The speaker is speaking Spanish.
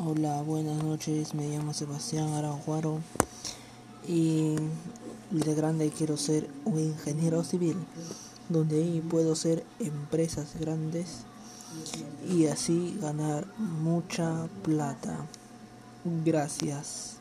Hola, buenas noches. Me llamo Sebastián Aranjuaro y de grande quiero ser un ingeniero civil, donde ahí puedo ser empresas grandes y así ganar mucha plata. Gracias.